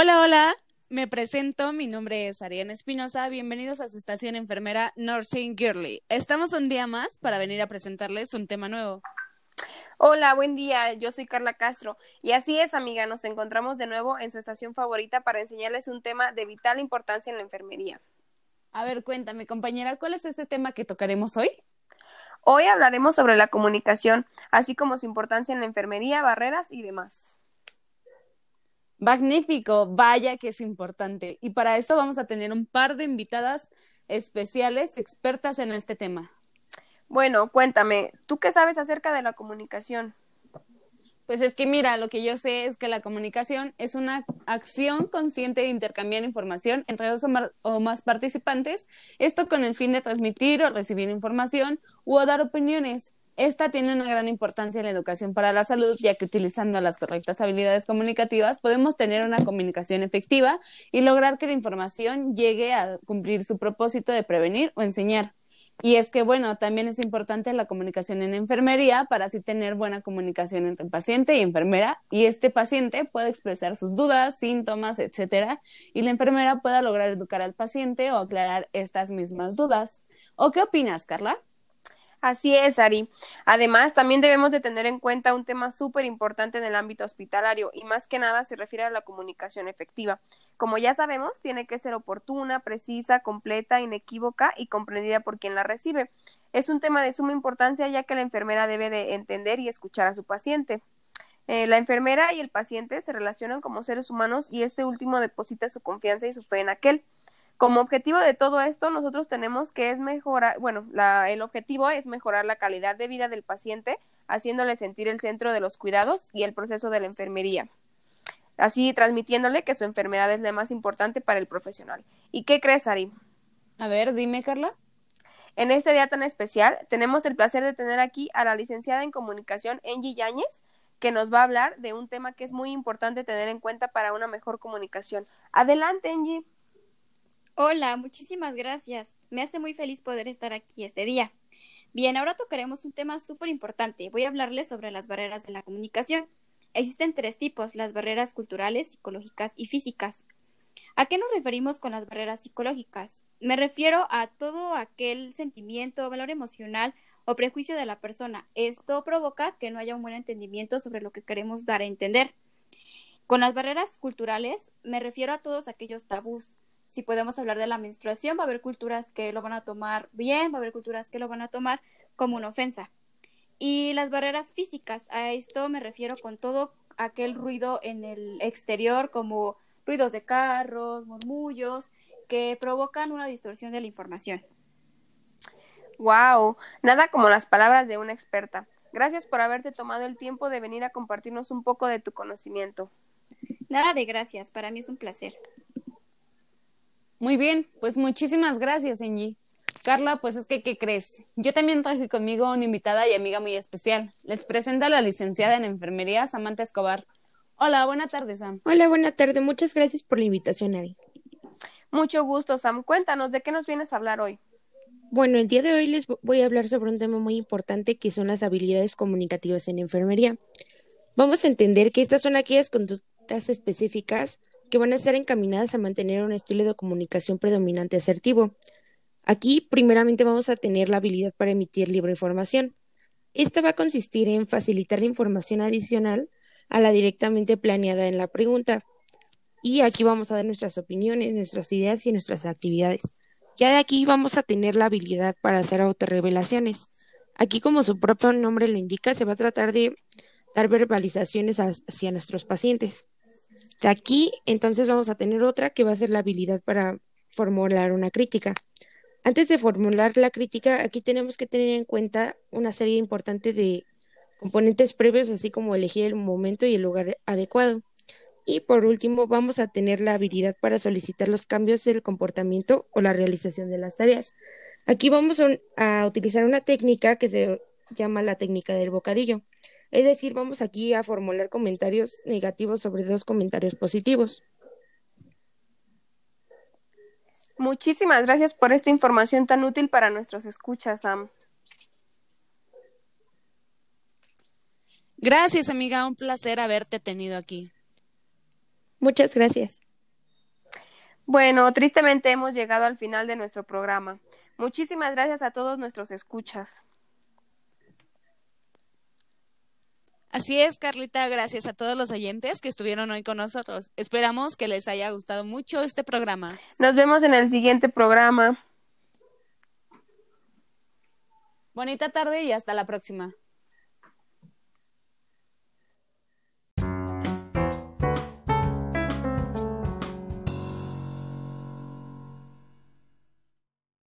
Hola, hola, me presento, mi nombre es Ariana Espinosa, bienvenidos a su estación enfermera Nursing Girly. Estamos un día más para venir a presentarles un tema nuevo. Hola, buen día, yo soy Carla Castro y así es amiga, nos encontramos de nuevo en su estación favorita para enseñarles un tema de vital importancia en la enfermería. A ver, cuéntame compañera, ¿cuál es ese tema que tocaremos hoy? Hoy hablaremos sobre la comunicación, así como su importancia en la enfermería, barreras y demás. Magnífico, vaya que es importante. Y para eso vamos a tener un par de invitadas especiales, expertas en este tema. Bueno, cuéntame, ¿tú qué sabes acerca de la comunicación? Pues es que mira, lo que yo sé es que la comunicación es una acción consciente de intercambiar información entre dos o más participantes, esto con el fin de transmitir o recibir información o dar opiniones. Esta tiene una gran importancia en la educación para la salud, ya que utilizando las correctas habilidades comunicativas podemos tener una comunicación efectiva y lograr que la información llegue a cumplir su propósito de prevenir o enseñar. Y es que, bueno, también es importante la comunicación en enfermería para así tener buena comunicación entre paciente y enfermera y este paciente puede expresar sus dudas, síntomas, etcétera, y la enfermera pueda lograr educar al paciente o aclarar estas mismas dudas. ¿O qué opinas, Carla? Así es, Ari. Además, también debemos de tener en cuenta un tema súper importante en el ámbito hospitalario y más que nada se refiere a la comunicación efectiva. Como ya sabemos, tiene que ser oportuna, precisa, completa, inequívoca y comprendida por quien la recibe. Es un tema de suma importancia ya que la enfermera debe de entender y escuchar a su paciente. Eh, la enfermera y el paciente se relacionan como seres humanos y este último deposita su confianza y su fe en aquel. Como objetivo de todo esto, nosotros tenemos que es mejorar, bueno, la, el objetivo es mejorar la calidad de vida del paciente, haciéndole sentir el centro de los cuidados y el proceso de la enfermería. Así transmitiéndole que su enfermedad es la más importante para el profesional. ¿Y qué crees, Ari? A ver, dime, Carla. En este día tan especial, tenemos el placer de tener aquí a la licenciada en comunicación Angie Yáñez, que nos va a hablar de un tema que es muy importante tener en cuenta para una mejor comunicación. Adelante, Angie. Hola, muchísimas gracias. Me hace muy feliz poder estar aquí este día. Bien, ahora tocaremos un tema súper importante. Voy a hablarles sobre las barreras de la comunicación. Existen tres tipos, las barreras culturales, psicológicas y físicas. ¿A qué nos referimos con las barreras psicológicas? Me refiero a todo aquel sentimiento, valor emocional o prejuicio de la persona. Esto provoca que no haya un buen entendimiento sobre lo que queremos dar a entender. Con las barreras culturales me refiero a todos aquellos tabús, si podemos hablar de la menstruación, va a haber culturas que lo van a tomar bien, va a haber culturas que lo van a tomar como una ofensa. Y las barreras físicas, a esto me refiero con todo aquel ruido en el exterior, como ruidos de carros, murmullos, que provocan una distorsión de la información. Wow, nada como las palabras de una experta. Gracias por haberte tomado el tiempo de venir a compartirnos un poco de tu conocimiento. Nada de gracias, para mí es un placer. Muy bien, pues muchísimas gracias, Angie. Carla, pues es que, ¿qué crees? Yo también traje conmigo una invitada y amiga muy especial. Les presenta la licenciada en enfermería, Samantha Escobar. Hola, buena tarde, Sam. Hola, buena tarde. Muchas gracias por la invitación, Ari. Mucho gusto, Sam. Cuéntanos, ¿de qué nos vienes a hablar hoy? Bueno, el día de hoy les voy a hablar sobre un tema muy importante que son las habilidades comunicativas en enfermería. Vamos a entender que estas son aquellas conductas específicas que van a estar encaminadas a mantener un estilo de comunicación predominante asertivo. Aquí, primeramente, vamos a tener la habilidad para emitir libre información. Esta va a consistir en facilitar la información adicional a la directamente planeada en la pregunta. Y aquí vamos a dar nuestras opiniones, nuestras ideas y nuestras actividades. Ya de aquí vamos a tener la habilidad para hacer autorrevelaciones. Aquí, como su propio nombre lo indica, se va a tratar de dar verbalizaciones hacia nuestros pacientes. De aquí, entonces vamos a tener otra que va a ser la habilidad para formular una crítica. Antes de formular la crítica, aquí tenemos que tener en cuenta una serie importante de componentes previos, así como elegir el momento y el lugar adecuado. Y por último, vamos a tener la habilidad para solicitar los cambios del comportamiento o la realización de las tareas. Aquí vamos a, utilizar una técnica que se llama la técnica del bocadillo. Es decir, vamos aquí a formular comentarios negativos sobre dos comentarios positivos. Muchísimas gracias por esta información tan útil para nuestros escuchas, Sam. Gracias, amiga. Un placer haberte tenido aquí. Muchas gracias. Bueno, tristemente hemos llegado al final de nuestro programa. Muchísimas gracias a todos nuestros escuchas. Así es, Carlita, gracias a todos los oyentes que estuvieron hoy con nosotros. Esperamos que les haya gustado mucho este programa. Nos vemos en el siguiente programa. Bonita tarde y hasta la próxima.